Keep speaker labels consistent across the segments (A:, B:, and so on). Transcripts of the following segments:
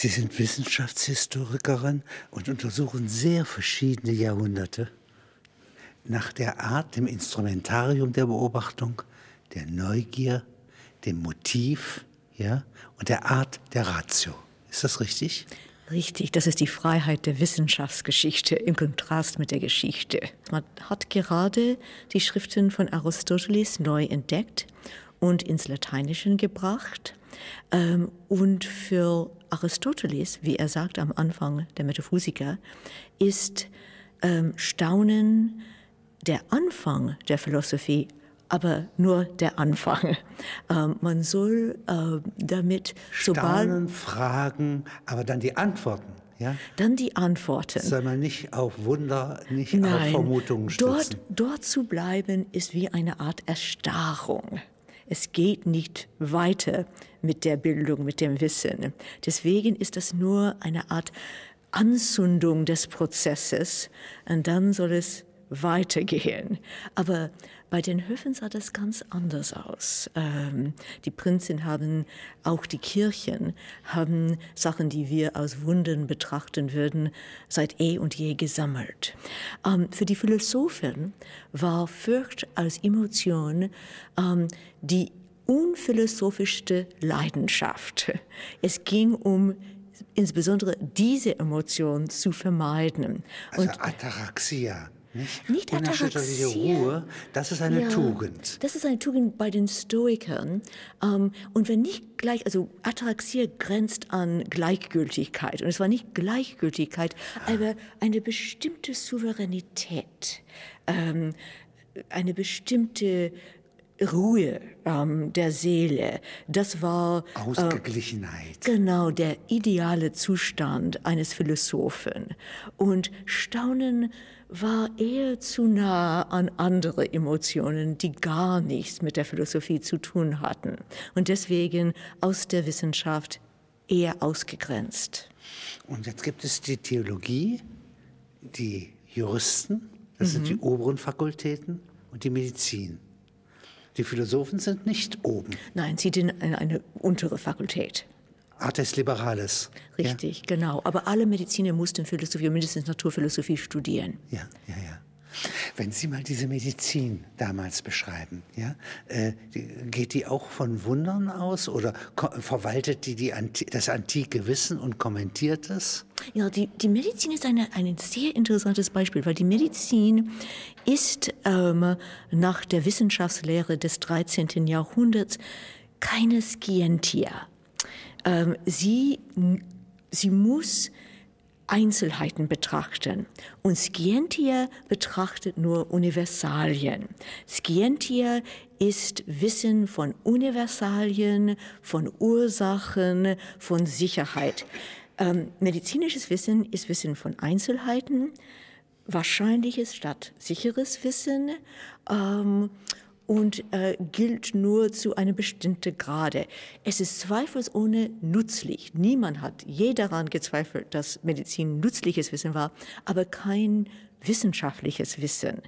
A: Sie sind Wissenschaftshistorikerin und untersuchen sehr verschiedene Jahrhunderte nach der Art, dem Instrumentarium der Beobachtung, der Neugier, dem Motiv ja, und der Art der Ratio. Ist das richtig?
B: Richtig, das ist die Freiheit der Wissenschaftsgeschichte im Kontrast mit der Geschichte. Man hat gerade die Schriften von Aristoteles neu entdeckt und ins Lateinische gebracht. Ähm, und für Aristoteles, wie er sagt am Anfang der Metaphysiker, ist ähm, Staunen der Anfang der Philosophie, aber nur der Anfang. Ähm, man soll äh, damit
A: Staunen, Fragen, aber dann die Antworten. Ja?
B: Dann die Antworten.
A: Soll man nicht auf Wunder, nicht Nein, auf Vermutungen stützen?
B: Dort, dort zu bleiben ist wie eine Art Erstarrung. Es geht nicht weiter mit der Bildung, mit dem Wissen. Deswegen ist das nur eine Art Anzündung des Prozesses und dann soll es weitergehen. Aber bei den Höfen sah das ganz anders aus. Ähm, die Prinzen haben, auch die Kirchen, haben Sachen, die wir als Wunden betrachten würden, seit eh und je gesammelt. Ähm, für die Philosophen war Furcht als Emotion ähm, die unphilosophischste Leidenschaft. Es ging um insbesondere diese Emotion zu vermeiden.
A: Also und Ataraxia.
B: Nicht, nicht Unerschütterliche Ruhe,
A: das ist eine ja, Tugend.
B: Das ist eine Tugend bei den Stoikern. Ähm, und wenn nicht gleich, also Ataraxia grenzt an Gleichgültigkeit. Und es war nicht Gleichgültigkeit, ah. aber eine bestimmte Souveränität, ähm, eine bestimmte Ruhe ähm, der Seele. Das war
A: äh, Ausgeglichenheit.
B: Äh, genau der ideale Zustand eines Philosophen. Und Staunen war eher zu nah an andere Emotionen, die gar nichts mit der Philosophie zu tun hatten. Und deswegen aus der Wissenschaft eher ausgegrenzt.
A: Und jetzt gibt es die Theologie, die Juristen, das mhm. sind die oberen Fakultäten und die Medizin. Die Philosophen sind nicht oben.
B: Nein, sie sind eine, eine untere Fakultät.
A: Artes Liberales.
B: Richtig, ja. genau. Aber alle Mediziner mussten Philosophie, mindestens Naturphilosophie studieren.
A: Ja, ja, ja. Wenn Sie mal diese Medizin damals beschreiben, ja, äh, geht die auch von Wundern aus oder verwaltet die, die Anti das antike Wissen und kommentiert es?
B: Ja, die, die Medizin ist eine, ein sehr interessantes Beispiel, weil die Medizin ist ähm, nach der Wissenschaftslehre des 13. Jahrhunderts keine Scientia. Ähm, sie, sie muss Einzelheiten betrachten. Und Scientia betrachtet nur Universalien. Scientia ist Wissen von Universalien, von Ursachen, von Sicherheit. Ähm, medizinisches Wissen ist Wissen von Einzelheiten, wahrscheinliches statt sicheres Wissen. Ähm, und äh, gilt nur zu einem bestimmten Grade. Es ist zweifelsohne nützlich. Niemand hat je daran gezweifelt, dass Medizin nützliches Wissen war, aber kein wissenschaftliches Wissen.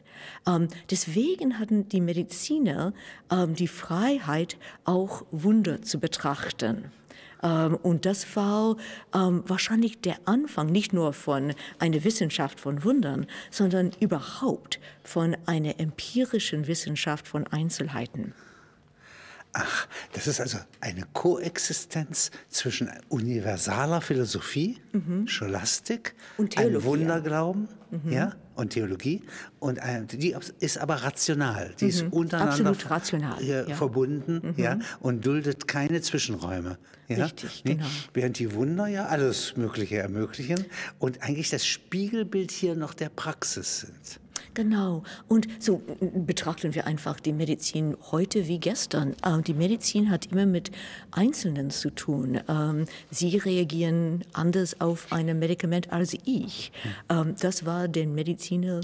B: Ähm, deswegen hatten die Mediziner ähm, die Freiheit, auch Wunder zu betrachten. Ähm, und das war ähm, wahrscheinlich der Anfang nicht nur von einer Wissenschaft von Wundern, sondern überhaupt von einer empirischen Wissenschaft von Einzelheiten.
A: Ach, das ist also eine Koexistenz zwischen universaler Philosophie, mhm. Scholastik, und Theologie, Wunderglauben mhm. ja, und Theologie. Und äh, die ist aber rational. Die mhm. ist untereinander
B: rational,
A: ja. verbunden mhm. ja, und duldet keine Zwischenräume.
B: Ja? Richtig, genau.
A: Während die Wunder ja alles Mögliche ermöglichen und eigentlich das Spiegelbild hier noch der Praxis sind.
B: Genau. Und so betrachten wir einfach die Medizin heute wie gestern. Ähm, die Medizin hat immer mit Einzelnen zu tun. Ähm, sie reagieren anders auf ein Medikament als ich. Ähm, das war den Mediziner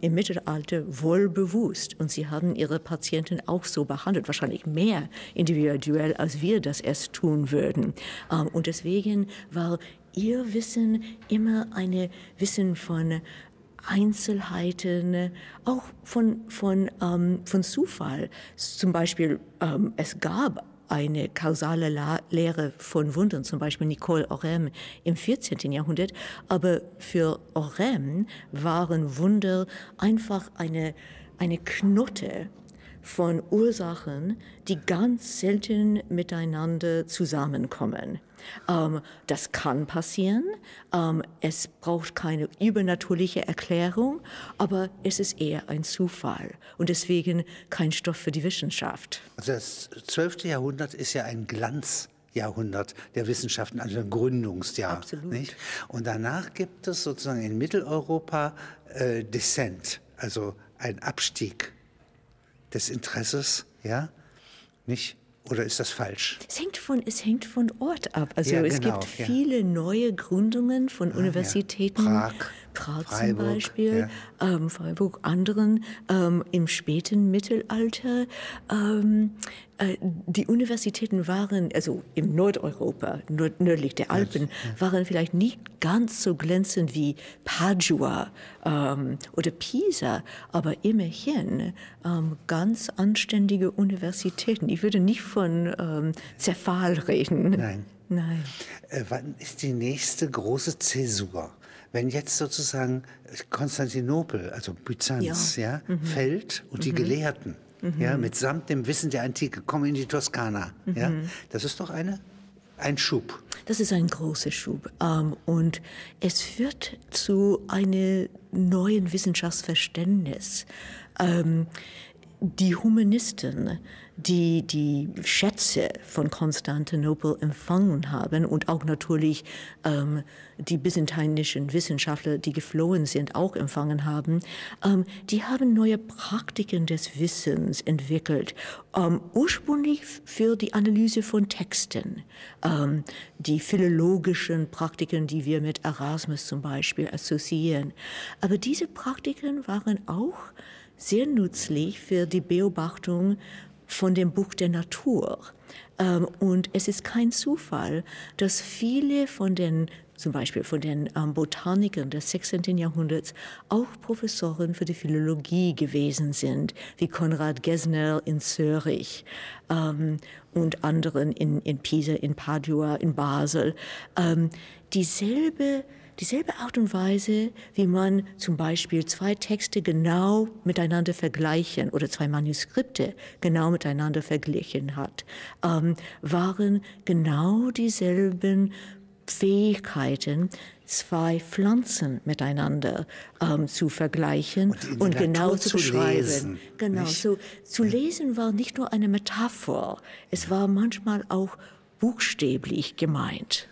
B: im Mittelalter wohl bewusst. Und sie haben ihre Patienten auch so behandelt, wahrscheinlich mehr individuell, als wir das erst tun würden. und deswegen war ihr Wissen immer ein Wissen von Einzelheiten, auch von, von, ähm, von Zufall. Zum Beispiel, ähm, es gab eine kausale La Lehre von Wundern, zum Beispiel Nicole Orem im 14. Jahrhundert. Aber für Orem waren Wunder einfach eine, eine Knotte von Ursachen, die ganz selten miteinander zusammenkommen. Ähm, das kann passieren. Ähm, es braucht keine übernatürliche Erklärung, aber es ist eher ein Zufall und deswegen kein Stoff für die Wissenschaft.
A: Also das 12. Jahrhundert ist ja ein Glanzjahrhundert der Wissenschaften, also ein Gründungsjahr.
B: Absolut.
A: Nicht? Und danach gibt es sozusagen in Mitteleuropa äh, Descent, also ein Abstieg des Interesses, ja, nicht? Oder ist das falsch?
B: Es hängt von, es hängt von Ort ab. Also
A: Ja,
B: es
A: genau,
B: gibt
A: ja.
B: viele neue Gründungen von
A: ja.
B: Universitäten.
A: Prag,
B: Prag
A: Freiburg,
B: zum Beispiel,
A: ja.
B: ähm, Freiburg, anderen ähm, im späten Mittelalter. Ähm, äh, die Universitäten waren, also im Nordeuropa, nord nördlich der Alpen, waren vielleicht nicht ganz so glänzend wie Padua ähm, oder Pisa, aber immerhin ähm, ganz anständige Universitäten. Ich würde nicht von ähm, Zerfall reden.
A: Nein.
B: Nein.
A: Äh, wann ist die nächste große Zäsur? Wenn jetzt sozusagen Konstantinopel, also Byzanz, ja,
B: Mhm.
A: fällt und die Gelehrten, ja, mitsamt dem Wissen der Antike kommen in die Toskana, ja,
B: Mhm.
A: das ist doch eine, ein Schub.
B: Das ist ein großer Schub. Ähm, und es führt zu einem neuen Wissenschaftsverständnis. Ähm, die Humanisten, die die Schätze von Konstantinopel empfangen haben und auch natürlich ähm, die byzantinischen Wissenschaftler, die geflohen sind, auch empfangen haben, ähm, die haben neue Praktiken des Wissens entwickelt, ähm, ursprünglich für die Analyse von Texten, ähm, die philologischen Praktiken, die wir mit Erasmus zum Beispiel assoziieren. Aber diese Praktiken waren auch sehr nützlich für die Beobachtung von dem Buch der Natur. Ähm, und es ist kein Zufall, dass viele von den, zum Beispiel von den ähm, Botanikern des 16. Jahrhunderts, auch Professoren für die Philologie gewesen sind, wie Konrad Gesner in Zürich ähm, und anderen in, in Pisa, in Padua, in Basel. Dieselbe dieselbe Art und Weise, wie man zum Beispiel zwei Texte genau miteinander vergleichen oder zwei Manuskripte genau miteinander verglichen hat, ähm, waren genau dieselben Fähigkeiten, zwei Pflanzen miteinander ähm, zu vergleichen
A: Und
B: und, genau zu
A: zu
B: beschreiben.
A: lesen,
B: genau,
A: nicht?
B: so zu lesen war nicht nur eine Metapher, es war manchmal auch buchstäblich gemeint.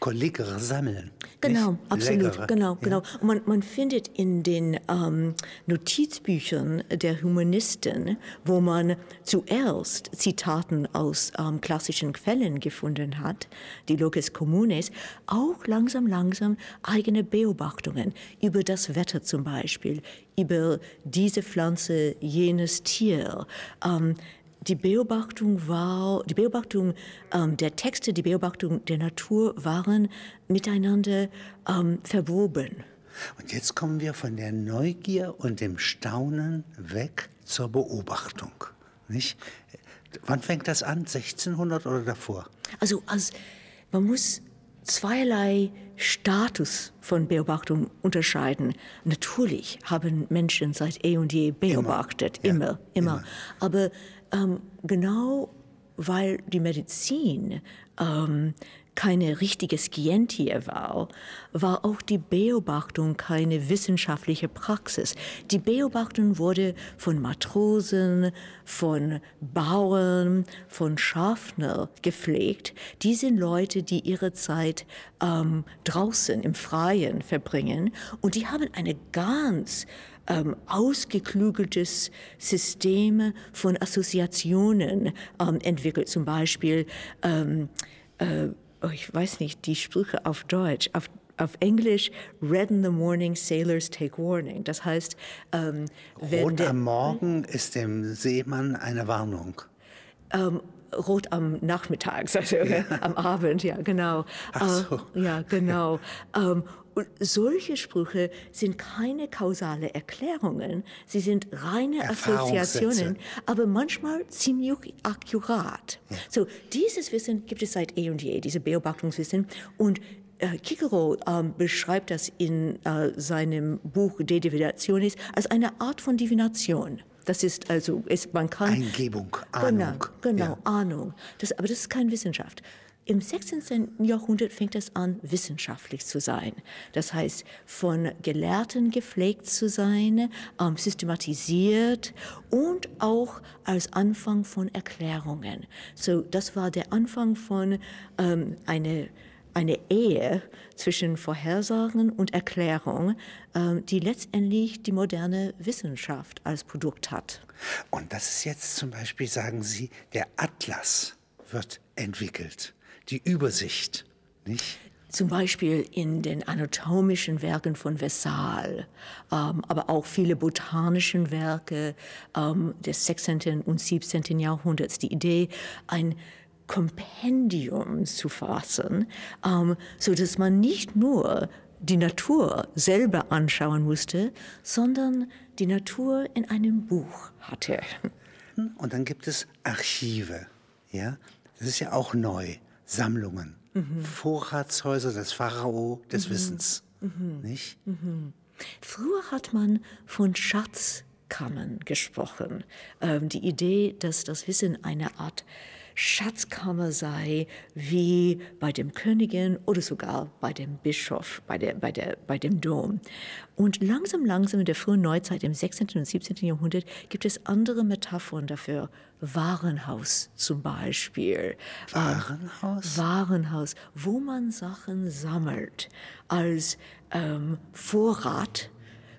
A: Kollegere sammeln.
B: Genau, absolut,
A: Leckere,
B: genau, genau. Und man, man findet in den ähm, Notizbüchern der Humanisten, wo man zuerst Zitaten aus ähm, klassischen Quellen gefunden hat, die Locus Communes, auch langsam, langsam eigene Beobachtungen über das Wetter zum Beispiel, über diese Pflanze, jenes Tier. Ähm, die Beobachtung war, die Beobachtung ähm, der Texte, die Beobachtung der Natur waren miteinander ähm, verwoben.
A: Und jetzt kommen wir von der Neugier und dem Staunen weg zur Beobachtung. Nicht? Wann fängt das an? 1600 oder davor?
B: Also als, man muss zweierlei Status von Beobachtung unterscheiden. Natürlich haben Menschen seit eh und je beobachtet,
A: Ja,
B: immer, immer.
A: immer.
B: Aber ähm, genau weil die Medizin ähm, keine richtige Scientie war, war auch die Beobachtung keine wissenschaftliche Praxis. Die Beobachtung wurde von Matrosen, von Bauern, von Schaffner gepflegt. Die sind Leute, die ihre Zeit ähm, draußen im Freien verbringen und die haben eine ganz ähm, ausgeklügeltes System von Assoziationen ähm, entwickelt. Zum Beispiel, ähm, äh, oh, ich weiß nicht, die Sprüche auf Deutsch, auf, auf Englisch, Red in the morning, sailors take warning. Das heißt, ähm, wenn
A: Rot am Morgen ist dem Seemann eine Warnung.
B: ähm, rot am Nachmittag, also ja. am Abend, ja, genau.
A: Ach so.
B: Äh, ja, genau. und solche Sprüche sind keine kausale Erklärungen, sie sind reine Assoziationen, aber manchmal ziemlich akkurat. Ja. So, dieses Wissen gibt es seit eh und je, diese Beobachtungswissen. Und äh, Kikero äh, beschreibt das in äh, seinem Buch De Divinationis als eine Art von Divination. Das ist also, ist, man kann.
A: Eingebung, Ahnung.
B: Genau, genau ja. Ahnung. Das, aber das ist keine Wissenschaft. Im 16. Jahrhundert fängt es an, wissenschaftlich zu sein. Das heißt, von Gelehrten gepflegt zu sein, ähm, systematisiert und auch als Anfang von Erklärungen. So, das war der Anfang von ähm, eine eine Ehe zwischen Vorhersagen und Erklärung, ähm, die letztendlich die moderne Wissenschaft als Produkt hat.
A: Und das ist jetzt zum Beispiel, sagen Sie, der Atlas wird entwickelt die Übersicht, nicht?
B: Zum Beispiel in den anatomischen Werken von Versailles, ähm, aber auch viele botanischen Werke ähm, des 16. und 17. Jahrhunderts. Die Idee, ein Kompendium zu fassen, ähm, so dass man nicht nur die Natur selber anschauen musste, sondern die Natur in einem Buch hatte.
A: Und dann gibt es Archive, ja, das ist ja auch neu. Sammlungen, mhm. Vorratshäuser des Pharao des mhm. Wissens. Mhm. Nicht?
B: Früher hat man von Schatzkammern gesprochen. Ähm, die Idee, dass das Wissen eine Art Schatzkammer sei, wie bei dem Königin oder sogar bei dem Bischof, bei, der, bei, der, bei dem Dom. Und langsam, langsam in der frühen Neuzeit, im 16. und 17. Jahrhundert, gibt es andere Metaphern dafür. Warenhaus zum Beispiel.
A: Warenhaus?
B: Ähm, Warenhaus, wo man Sachen sammelt als ähm, Vorrat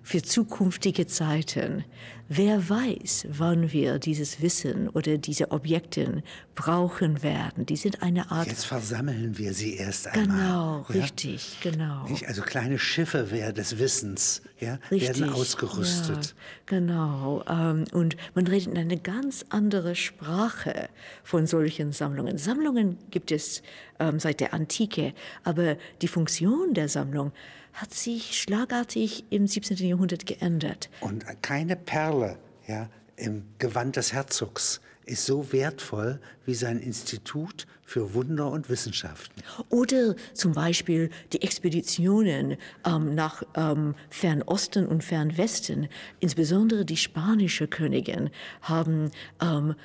B: für zukünftige Zeiten. Wer weiß, wann wir dieses Wissen oder diese Objekte brauchen werden. Die sind eine Art.
A: Jetzt versammeln wir sie erst einmal.
B: Genau, ja? richtig, genau.
A: Nicht? Also kleine Schiffe des Wissens ja, richtig, werden ausgerüstet. Ja,
B: genau. Ähm, und man redet in eine ganz andere Sprache von solchen Sammlungen. Sammlungen gibt es ähm, seit der Antike, aber die Funktion der Sammlung hat sich schlagartig im 17. Jahrhundert geändert.
A: Und keine Perle ja, im Gewand des Herzogs ist so wertvoll wie sein Institut für Wunder und Wissenschaften.
B: Oder zum Beispiel die Expeditionen ähm, nach ähm, Fernosten und Fernwesten, insbesondere die spanische Königin, haben ähm,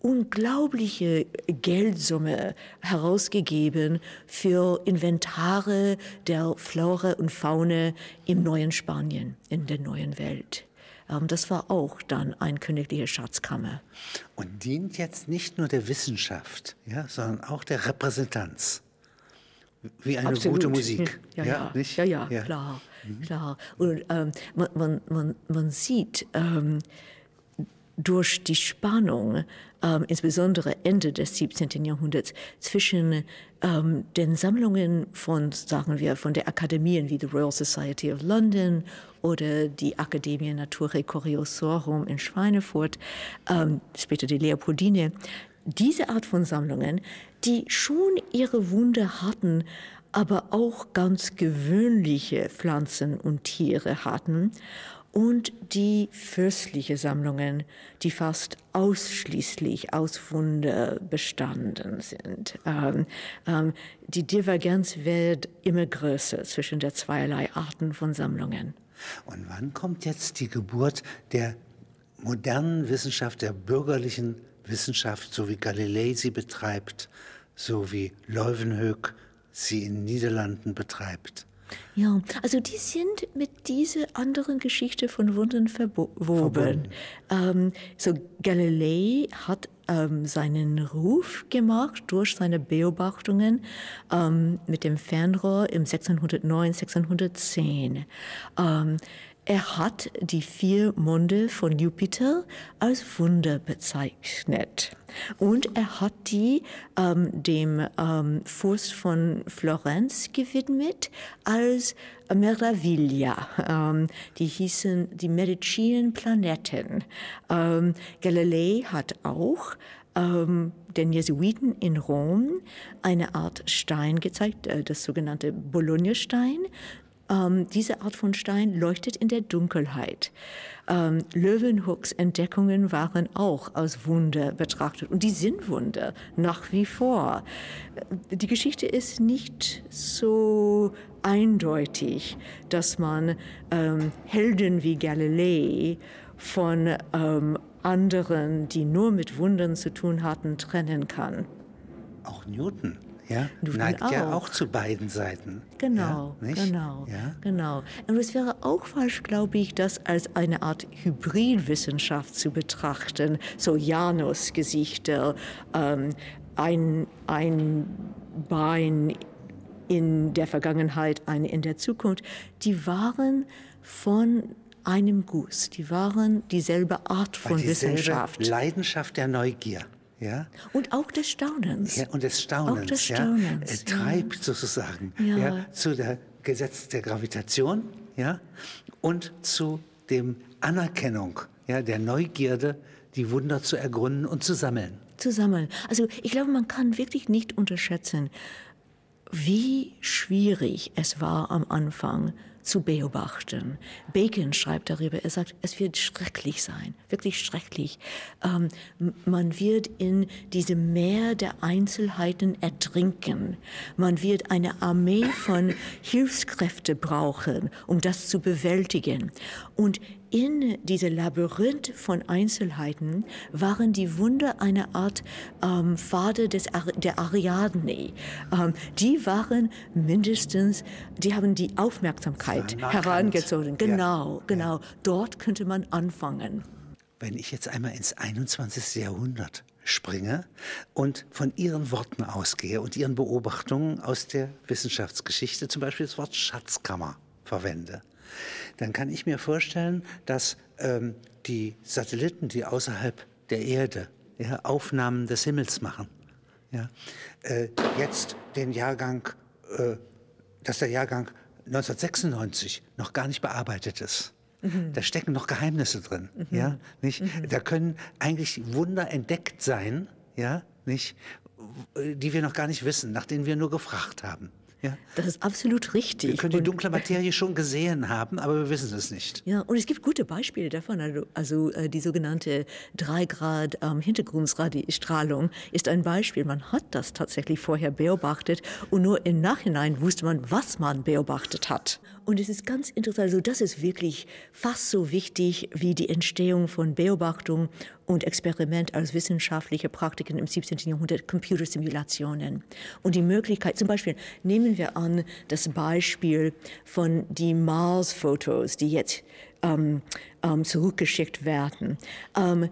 B: unglaubliche Geldsumme herausgegeben für Inventare der Flora und Faune im neuen Spanien, in der neuen Welt. Ähm, das war auch dann ein königlicher Schatzkammer.
A: Und dient jetzt nicht nur der Wissenschaft, ja, sondern auch der Repräsentanz. Wie eine Absolut. gute Musik.
B: Ja, ja, ja, ja, ja, ja. klar. Mhm. klar. Und ähm, man, man, man, man sieht, ähm, durch die Spannung, ähm, insbesondere Ende des 17. Jahrhunderts, zwischen ähm, den Sammlungen von, sagen wir, von der Akademien wie die Royal Society of London oder die Academia Naturae Curiosorum in Schweinefurt, ähm, später die Leopoldine, diese Art von Sammlungen, die schon ihre Wunde hatten, aber auch ganz gewöhnliche Pflanzen und Tiere hatten und die fürstliche Sammlungen, die fast ausschließlich aus Wunder bestanden sind. Ähm, ähm, die Divergenz wird immer größer zwischen der zweierlei Arten von Sammlungen.
A: Und wann kommt jetzt die Geburt der modernen Wissenschaft, der bürgerlichen Wissenschaft, so wie Galilei sie betreibt, so wie Leuwenhoek sie in den Niederlanden betreibt?
B: Ja, also die sind mit dieser anderen Geschichte von Wundern verwoben. Ähm, so Galilei hat ähm, seinen Ruf gemacht durch seine Beobachtungen ähm, mit dem Fernrohr im 1609, 1610. Er hat die vier Monde von Jupiter als Wunder bezeichnet. Und er hat die ähm, dem ähm, Fürst von Florenz gewidmet als Meraviglia. Ähm, die hießen die Medicinenplaneten. Ähm, Galilei hat auch ähm, den Jesuiten in Rom eine Art Stein gezeigt, äh, das sogenannte Bologna-Stein. Ähm, diese Art von Stein leuchtet in der Dunkelheit. Ähm, Löwenhooks Entdeckungen waren auch als Wunder betrachtet und die sind Wunder nach wie vor. Die Geschichte ist nicht so eindeutig, dass man ähm, Helden wie Galilei von ähm, anderen, die nur mit Wundern zu tun hatten, trennen kann.
A: Auch Newton ja,
B: Newton
A: neigt
B: auch.
A: ja auch zu beiden Seiten.
B: Genau,
A: ja,
B: genau,
A: Ja?
B: genau. Und es wäre auch falsch, glaube ich, das als eine Art Hybridwissenschaft zu betrachten, so Janus-Gesichter, ähm, ein, ein Bein in der Vergangenheit, eine in der Zukunft. Die waren von einem Guss, die waren dieselbe Art von
A: dieselbe
B: Wissenschaft
A: Leidenschaft der Neugier. Ja,
B: und auch des Staunens.
A: ja, und des Staunens,
B: Auch des
A: ja,
B: Staunens,
A: äh, treibt sozusagen
B: Ja.
A: Ja. zu der Gesetz der Gravitation ja, und zu dem Anerkennung ja, der Neugierde, die Wunder zu ergründen und zu sammeln.
B: zusammen. Also ich glaube, man kann wirklich nicht unterschätzen, wie schwierig es war am Anfang zu beobachten. Bacon schreibt darüber, er sagt, es wird schrecklich sein, wirklich schrecklich. Ähm, man wird in diesem Meer der Einzelheiten ertrinken. Man wird eine Armee von Hilfskräfte brauchen, um das zu bewältigen. Und in diese Labyrinth von Einzelheiten waren die Wunder eine Art ähm, Pfade des Ar der Ariadne. Ähm, die waren mindestens, die haben die Aufmerksamkeit
A: markant.
B: herangezogen.
A: Ja.
B: Genau, genau. Dort könnte man anfangen.
A: Wenn ich jetzt einmal ins 21. Jahrhundert springe und von Ihren Worten ausgehe und Ihren Beobachtungen aus der Wissenschaftsgeschichte, zum Beispiel das Wort Schatzkammer verwende, dann kann ich mir vorstellen, dass ähm, die Satelliten, die außerhalb der Erde ja, Aufnahmen des Himmels machen, ja, äh, jetzt den Jahrgang, äh, dass der Jahrgang 1996 noch gar nicht bearbeitet ist. Da stecken noch Geheimnisse drin, ja, nicht? Da können eigentlich Wunder entdeckt sein, ja, nicht, die wir noch gar nicht wissen, nach denen wir nur gefragt haben, ja.
B: Das ist absolut richtig.
A: Wir können die dunkle Materie schon gesehen haben, aber wir wissen es nicht.
B: Ja, und es gibt gute Beispiele davon. Also, also äh, die sogenannte 3 Grad ähm, Hintergrundstrahlung ist ein Beispiel. Man hat das tatsächlich vorher beobachtet und nur im Nachhinein wusste man, was man beobachtet hat. Und es ist ganz interessant, also das ist wirklich fast so wichtig wie die Entstehung von Beobachtung und Experiment als wissenschaftliche Praktiken im 17. Jahrhundert, Computersimulationen. Und die Möglichkeit, zum Beispiel nehmen wir an das Beispiel von die Mars-Fotos, die jetzt ähm, ähm, zurückgeschickt werden. Ähm,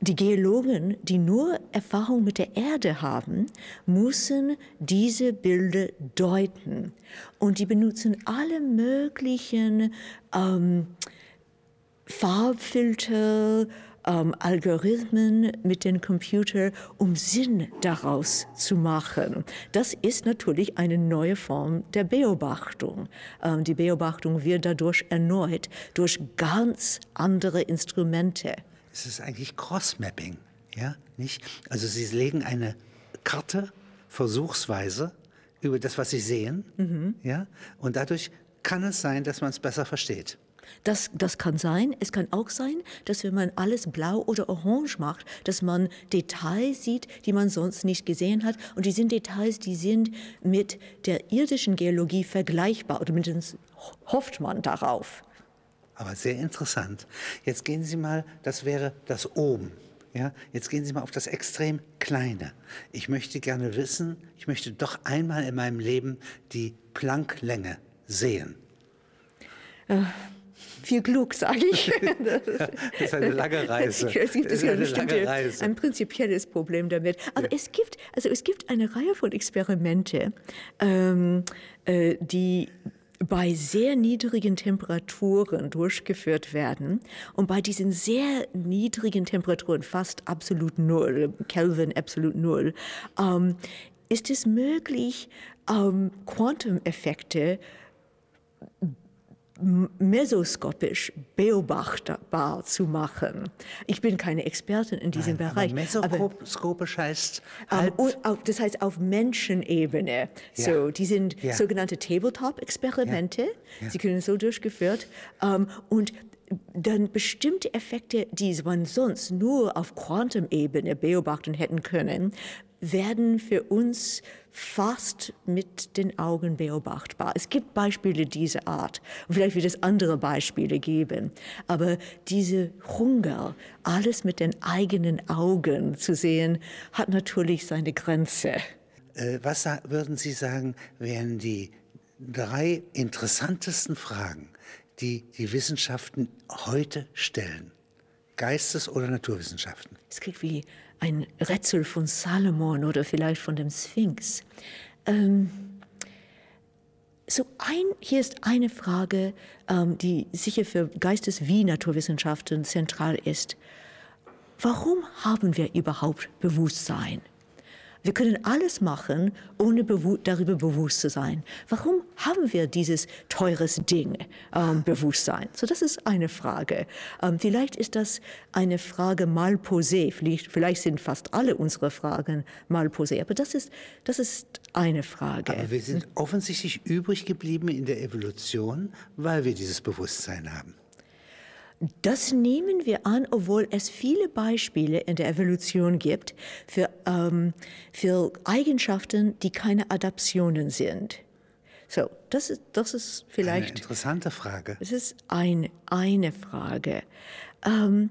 B: die Geologen, die nur Erfahrung mit der Erde haben, müssen diese Bilder deuten. Und die benutzen alle möglichen ähm, Farbfilter, ähm, Algorithmen mit dem Computer, um Sinn daraus zu machen. Das ist natürlich eine neue Form der Beobachtung. Ähm, die Beobachtung wird dadurch erneut durch ganz andere Instrumente.
A: Es ist eigentlich Cross-Mapping, ja, nicht? Also Sie legen eine Karte versuchsweise über das, was Sie sehen, ja, und dadurch kann es sein, dass man es besser versteht.
B: Das, das kann sein. Es kann auch sein, dass wenn man alles blau oder orange macht, dass man Details sieht, die man sonst nicht gesehen hat. Und die sind Details, die sind mit der irdischen Geologie vergleichbar. Oder mindestens hofft man darauf.
A: Aber sehr interessant. Jetzt gehen Sie mal, das wäre das oben. Ja, jetzt gehen Sie mal auf das extrem Kleine. Ich möchte gerne wissen, ich möchte doch einmal in meinem Leben die Plancklänge sehen.
B: Viel Glück, sage ich.
A: Das ist eine lange Reise.
B: Es gibt
A: Das ist
B: ja
A: eine lange Reise.
B: ein prinzipielles Problem damit. Aber es gibt, also es gibt eine Reihe von Experimente, ähm, äh, die bei sehr niedrigen Temperaturen durchgeführt werden. Und bei diesen sehr niedrigen Temperaturen, fast absolut null, Kelvin absolut null, ähm, ist es möglich, ähm, Quantum-Effekte mesoskopisch beobachtbar zu machen. Ich bin keine Expertin in diesem
A: Nein,
B: Bereich.
A: mesoskopisch heißt
B: halb auf, das heißt auf Menschenebene. Ja. So, die sind ja. sogenannte Tabletop-Experimente. Ja. Sie können so durchgeführt. Um, und dann bestimmte Effekte, die man sonst nur auf Quantum-Ebene beobachten hätten können, werden für uns fast mit den Augen beobachtbar. Es gibt Beispiele dieser Art. Und vielleicht wird es andere Beispiele geben. Aber diese Hunger, alles mit den eigenen Augen zu sehen, hat natürlich seine Grenze.
A: Äh, was würden Sie sagen, wären die drei interessantesten Fragen, die die Wissenschaften heute stellen? Geistes- oder Naturwissenschaften?
B: Es klingt wie ein Rätsel von Salomon oder vielleicht von dem Sphinx. Ähm, so ein, hier ist eine Frage, ähm, die sicher für Geistes- wie Naturwissenschaften zentral ist. Warum haben wir überhaupt Bewusstsein? Wir können alles machen, ohne bewu darüber bewusst zu sein. Warum haben wir dieses teures Ding, ähm, Bewusstsein? So, das ist eine Frage. Ähm, vielleicht ist das eine Frage mal posé. Vielleicht, vielleicht sind fast alle unsere Fragen mal posé. Aber das ist, das ist eine Frage.
A: Aber wir sind offensichtlich übrig geblieben in der Evolution, weil wir dieses Bewusstsein haben.
B: Das nehmen wir an, obwohl es viele Beispiele in der Evolution gibt für, ähm, für Eigenschaften, die keine Adaptionen sind. So, das ist, das ist vielleicht.
A: Eine interessante Frage.
B: Das ist ein, eine Frage. Ähm,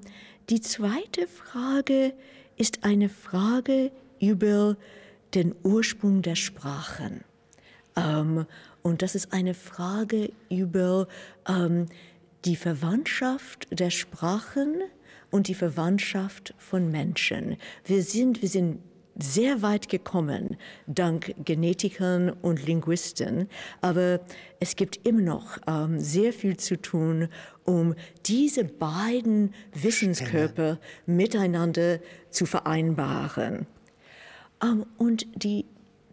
B: die zweite Frage ist eine Frage über den Ursprung der Sprachen. Ähm, und das ist eine Frage über ähm, die Verwandtschaft der Sprachen und die Verwandtschaft von Menschen. Wir sind, wir sind sehr weit gekommen, dank Genetikern und Linguisten, aber es gibt immer noch ähm, sehr viel zu tun, um diese beiden Wissenskörper miteinander zu vereinbaren. Ähm, und die,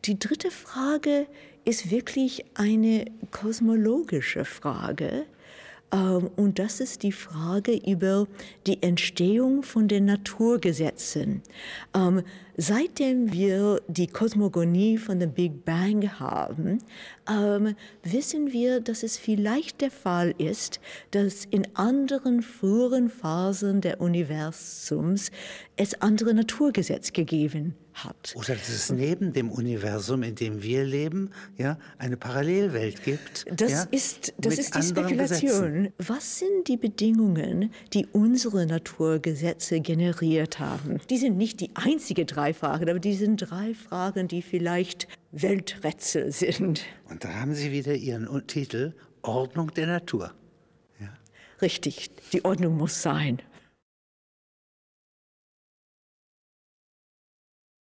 B: die dritte Frage ist wirklich eine kosmologische Frage. Ähm, und das ist die Frage über die Entstehung von den Naturgesetzen. Seitdem wir die Kosmogonie von dem Big Bang haben, ähm, wissen wir, dass es vielleicht der Fall ist, dass in anderen früheren Phasen der Universums es andere Naturgesetze gegeben hat.
A: Oder dass es neben dem Universum, in dem wir leben, ja, eine Parallelwelt gibt.
B: Das
A: ja,
B: ist, das ist die Spekulation. Gesetzen. Was sind die Bedingungen, die unsere Naturgesetze generiert haben? Die sind nicht die einzige drei Fragen, aber die sind drei Fragen, die vielleicht Welträtsel sind.
A: Und da haben Sie wieder Ihren Titel Ordnung der Natur. Ja.
B: Richtig, die Ordnung muss sein.